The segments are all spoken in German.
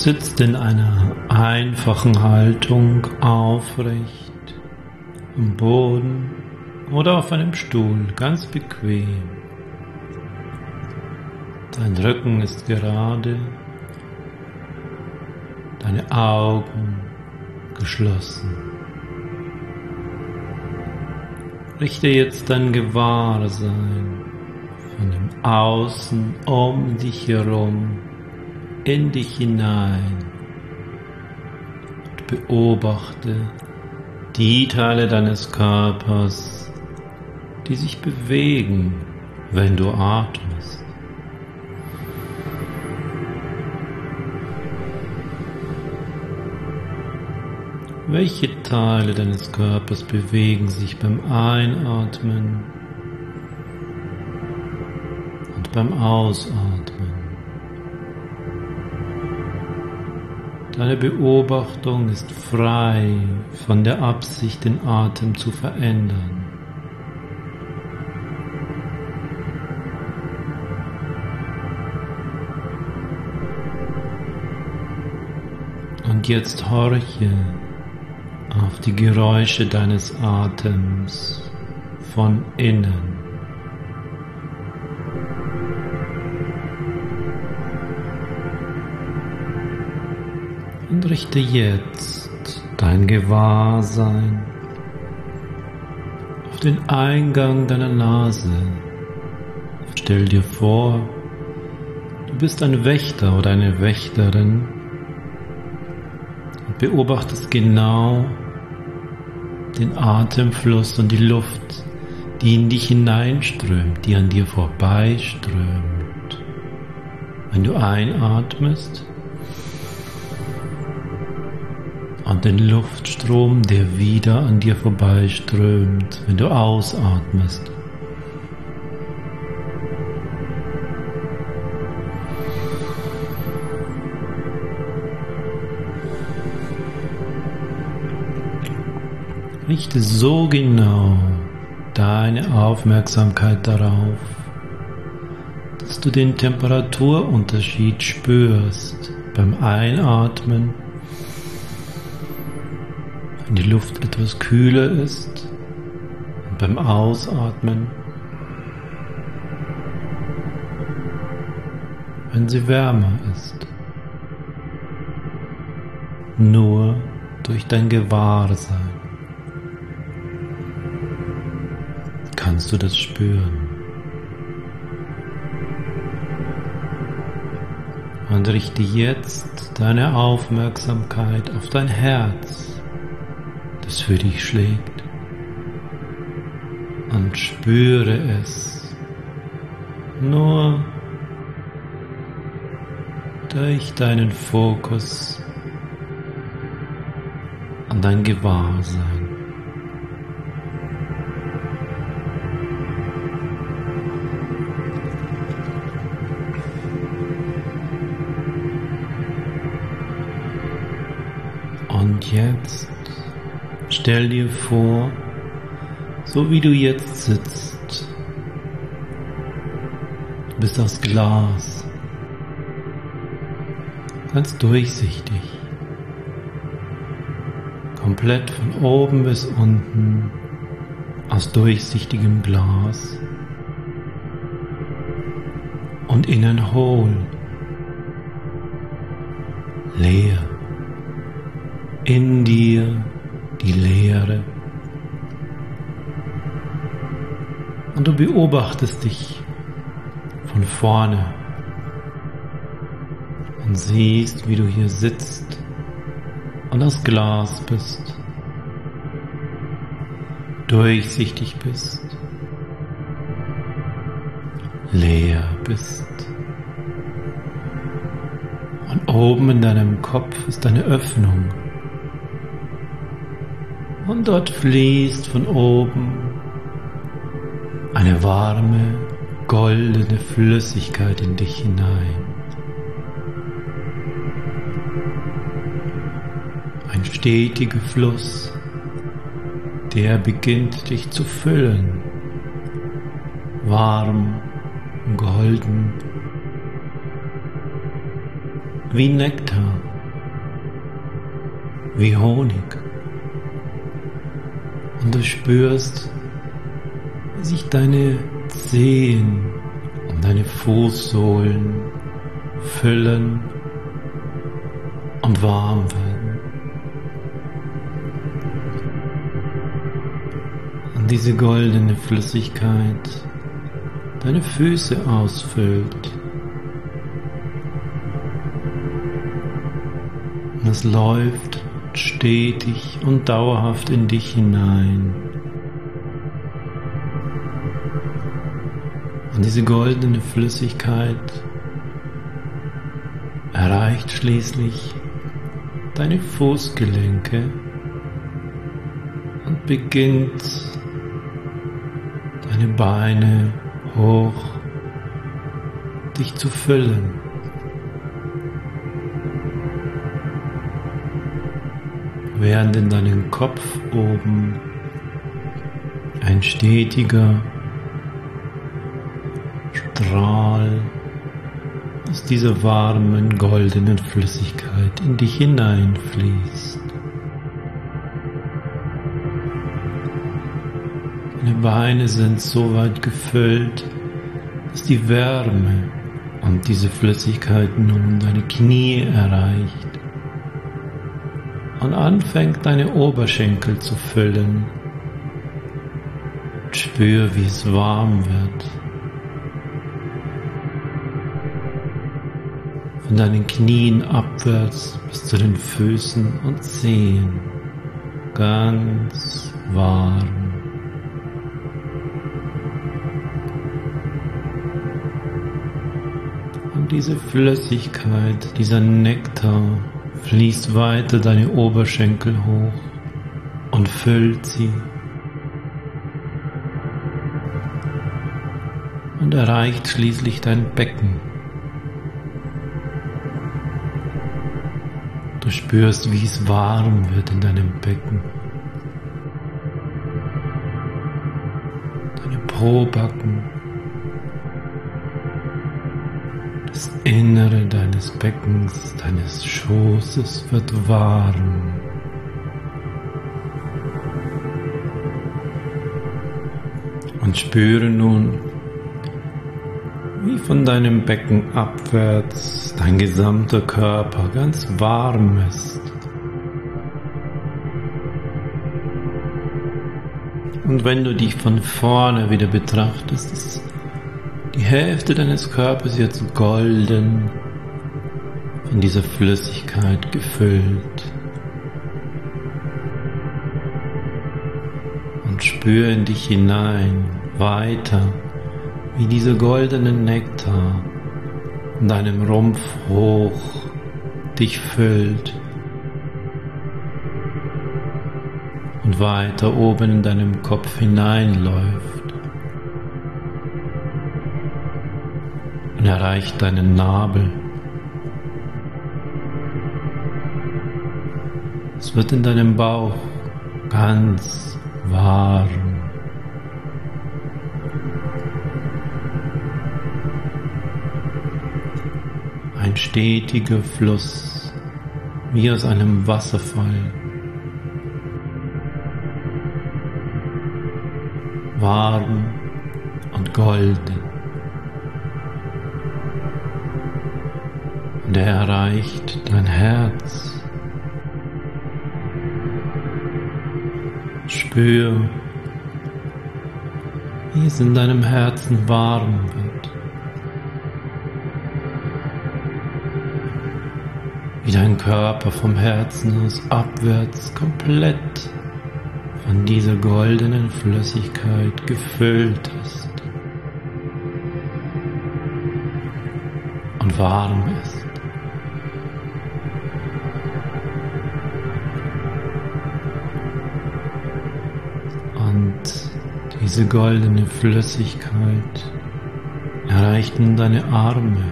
Sitzt in einer einfachen Haltung aufrecht am Boden oder auf einem Stuhl, ganz bequem. Dein Rücken ist gerade, deine Augen geschlossen. Richte jetzt dein Gewahrsein von dem Außen um dich herum in dich hinein und beobachte die Teile deines Körpers, die sich bewegen, wenn du atmest. Welche Teile deines Körpers bewegen sich beim Einatmen und beim Ausatmen? Deine Beobachtung ist frei von der Absicht, den Atem zu verändern. Und jetzt horche auf die Geräusche deines Atems von innen. Richte jetzt dein Gewahrsein auf den Eingang deiner Nase. Stell dir vor, du bist ein Wächter oder eine Wächterin und beobachtest genau den Atemfluss und die Luft, die in dich hineinströmt, die an dir vorbeiströmt. Wenn du einatmest und den Luftstrom, der wieder an dir vorbeiströmt, wenn du ausatmest. Richte so genau deine Aufmerksamkeit darauf, dass du den Temperaturunterschied spürst beim Einatmen, wenn die Luft etwas kühler ist und beim Ausatmen, wenn sie wärmer ist. Nur durch dein Gewahrsein. kannst du das spüren. Und richte jetzt deine Aufmerksamkeit auf dein Herz, das für dich schlägt. Und spüre es nur durch deinen Fokus an dein Gewahrsein. Stell dir vor, so wie du jetzt sitzt, du bist aus Glas, ganz durchsichtig, komplett von oben bis unten. Aus durchsichtigem Glas. Und innen hohl, leer. In dir die Leere. Und du beobachtest dich von vorne und siehst, wie du hier sitzt und aus Glas bist, durchsichtig bist, leer bist. Und oben in deinem Kopf ist eine Öffnung und dort fließt von oben eine warme, goldene Flüssigkeit in dich hinein. Ein stetiger Fluss, der beginnt dich zu füllen, warm, golden, wie Nektar. wie Honig. Und du spürst, wie sich deine Zehen und deine Fußsohlen füllen und warm werden. Und diese goldene Flüssigkeit deine Füße ausfüllt. Und es läuft stetig und dauerhaft in dich hinein. Und diese goldene Flüssigkeit erreicht schließlich deine Fußgelenke und beginnt deine Beine hoch dich zu füllen. Während in deinem Kopf oben ein stetiger Strahl aus dieser warmen goldenen Flüssigkeit in dich hineinfließt. Deine Beine sind so weit gefüllt, dass die Wärme und diese Flüssigkeit nun deine Knie erreicht und anfängt deine Oberschenkel zu füllen. spür, wie es warm wird. von deinen Knien abwärts bis zu den Füßen und Zehen. Ganz warm. Und diese Flüssigkeit, dieser Nektar fließt weiter deine Oberschenkel hoch und füllt sie. Und erreicht schließlich dein Becken. Du spürst, wie es warm wird in deinem Becken. Deine Probacken. Innere deines Beckens, deines Schoßes wird warm. Und spüre nun, wie von deinem Becken abwärts dein gesamter Körper ganz warm ist. Und wenn du dich von vorne wieder betrachtest, ist die Hälfte deines Körpers jetzt golden von dieser Flüssigkeit gefüllt. Und spür in dich hinein, weiter wie dieser goldene Nektar in deinem Rumpf hoch dich füllt und weiter oben in deinem Kopf hineinläuft erreicht deinen Nabel. Es wird in deinem Bauch ganz warm. ein stetiger Fluss, wie aus einem Wasserfall. Warm und golden. Und er erreicht dein Herz. Spür, wie es in deinem Herzen warm wird. wie dein Körper vom Herzen aus abwärts komplett von dieser goldenen Flüssigkeit gefüllt ist und warm ist. Diese goldene Flüssigkeit erreicht nun deine Arme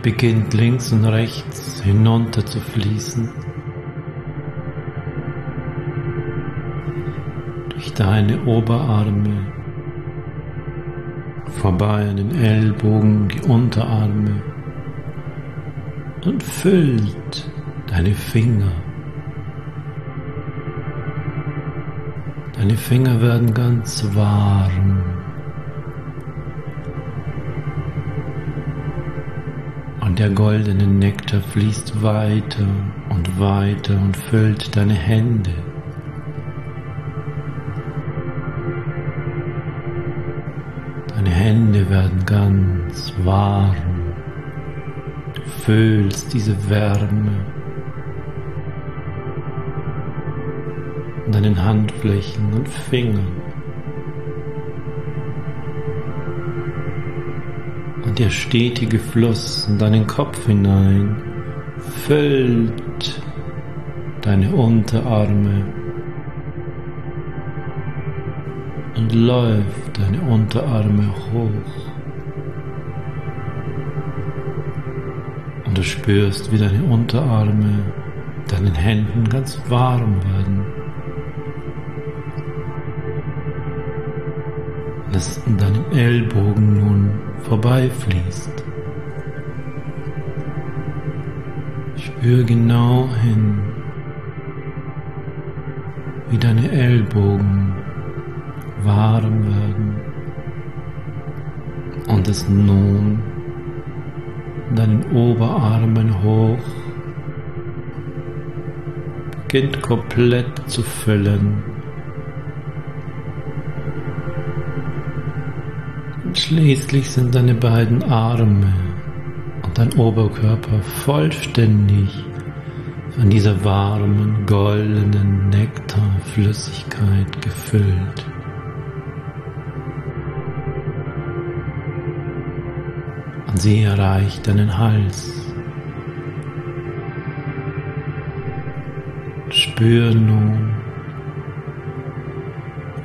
beginnt links und rechts hinunter zu fließen. Durch deine Oberarme, vorbei an den Ellbogen, die Unterarme und füllt deine Finger. Deine Finger werden ganz warm. Und der goldene Nektar fließt weiter und weiter und füllt deine Hände. Deine Hände werden ganz warm. Du fühlst diese Wärme an deinen Handflächen und Fingern. Und der stetige Fluss in deinen Kopf hinein füllt deine Unterarme und läuft deine Unterarme hoch. Und du spürst, wie deine Unterarme deinen Händen ganz warm werden. Das in deinem Ellbogen nun vorbeifließt. Spür genau hin, wie deine Ellbogen warm werden und es nun deinen Oberarmen hoch beginnt komplett zu füllen. Schließlich sind deine beiden Arme und dein Oberkörper vollständig von dieser warmen, goldenen Nektarflüssigkeit gefüllt. Und sie erreicht deinen Hals. Spür nun,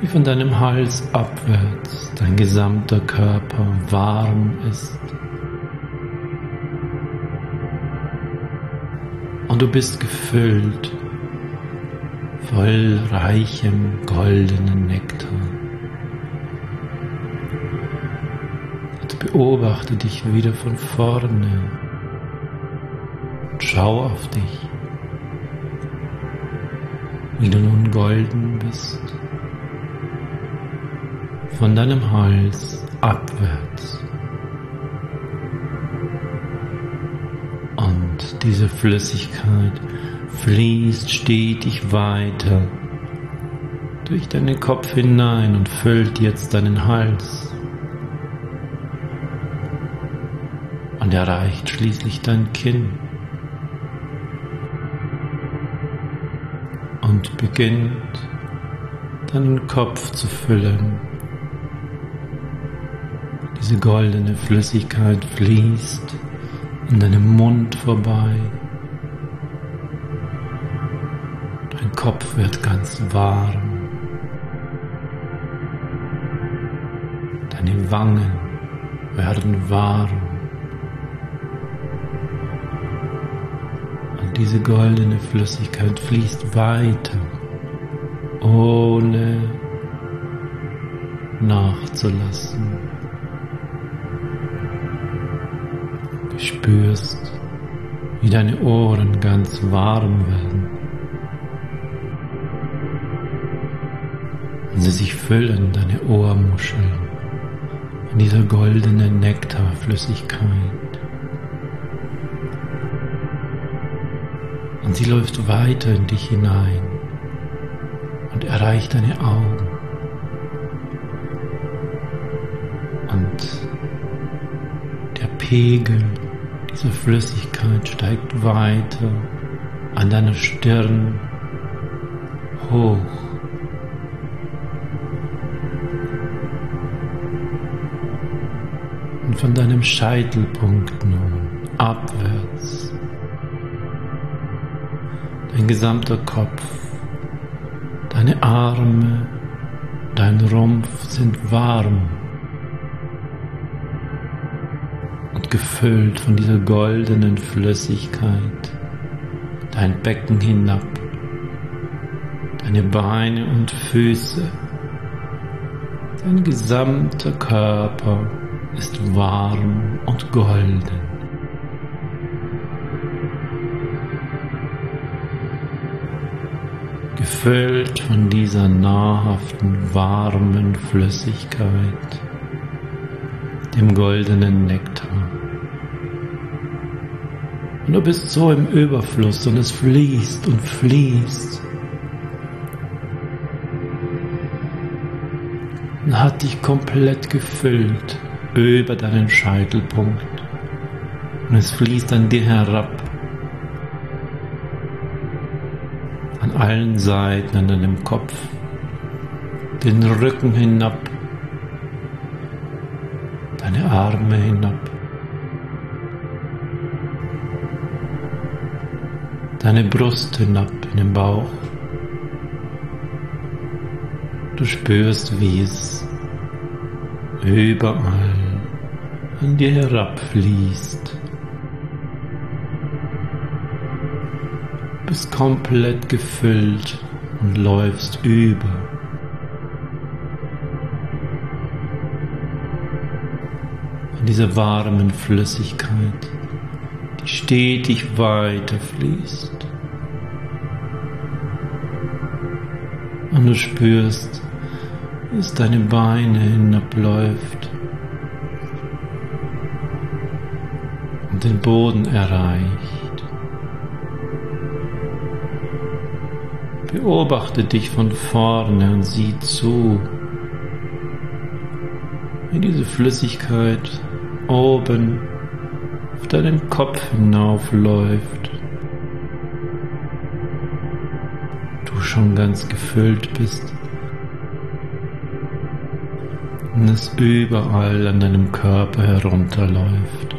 wie von deinem Hals abwärts dein gesamter Körper warm ist. Und du bist gefüllt voll reichem goldenen Nektar. Und beobachte dich wieder von vorne und schau auf dich, wie du nun golden bist von deinem Hals abwärts. Und diese Flüssigkeit fließt stetig weiter durch deinen Kopf hinein und füllt jetzt deinen Hals. Und erreicht schließlich dein Kinn. Und beginnt deinen Kopf zu füllen diese goldene Flüssigkeit fließt in deinem Mund vorbei. Dein Kopf wird ganz warm. Deine Wangen werden warm. Und diese goldene Flüssigkeit fließt weiter, ohne nachzulassen. Spürst, wie deine Ohren ganz warm werden. Und sie sich füllen, deine Ohrmuscheln, in dieser goldenen Nektarflüssigkeit. Und sie läuft weiter in dich hinein und erreicht deine Augen. Und der Pegel diese Flüssigkeit steigt weiter an deiner Stirn hoch. Und von deinem Scheitelpunkt nun abwärts. Dein gesamter Kopf, deine Arme, dein Rumpf sind warm gefüllt von dieser goldenen Flüssigkeit, dein Becken hinab, deine Beine und Füße, dein gesamter Körper ist warm und golden. gefüllt von dieser nahrhaften, warmen Flüssigkeit, dem goldenen Nektar. Und du bist so im Überfluss und es fließt und fließt. Und hat dich komplett gefüllt über deinen Scheitelpunkt. Und es fließt an dir herab allen Seiten an deinem Kopf, den Rücken hinab, deine Arme hinab, deine Brust hinab in den Bauch. Du spürst, wie es überall an dir herabfließt. bist komplett gefüllt und läufst über. In dieser warmen Flüssigkeit, stetig weiter fließt. Und du spürst, wie es deine Beine hinabläuft und den Boden erreicht. Beobachte dich von vorne und sieh zu, wie diese Flüssigkeit oben auf deinen Kopf hinaufläuft. Du schon ganz gefüllt bist und es überall an deinem Körper herunterläuft.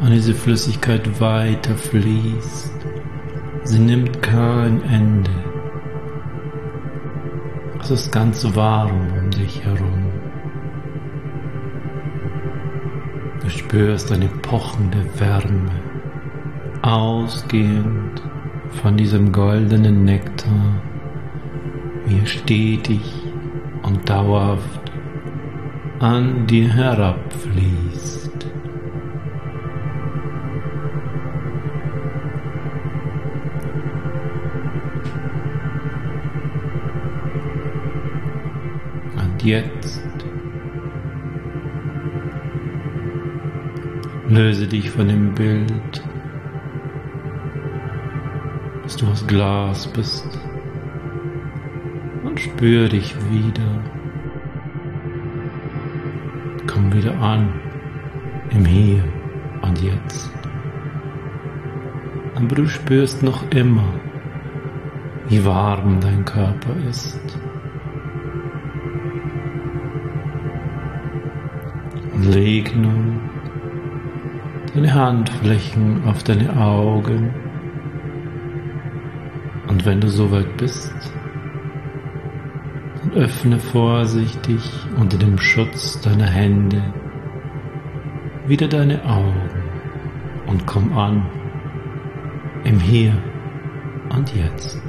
Und diese Flüssigkeit weiter fließt Sie nimmt kein Ende. Es ist ganz warm um dich herum. Spürst eine pochende Wärme, ausgehend von diesem goldenen Nektar, wie stetig und dauerhaft an dir herabfließt. jetzt. Löse dich von dem Bild, dass du aus Glas bist und spür dich wieder. Komm wieder an im Hier und Jetzt. Aber du spürst noch immer, wie warm dein Körper ist. Leg nun deine Handflächen auf deine Augen und wenn du soweit bist, dann öffne vorsichtig unter dem Schutz deiner Hände wieder deine Augen und komm an im Hier und Jetzt.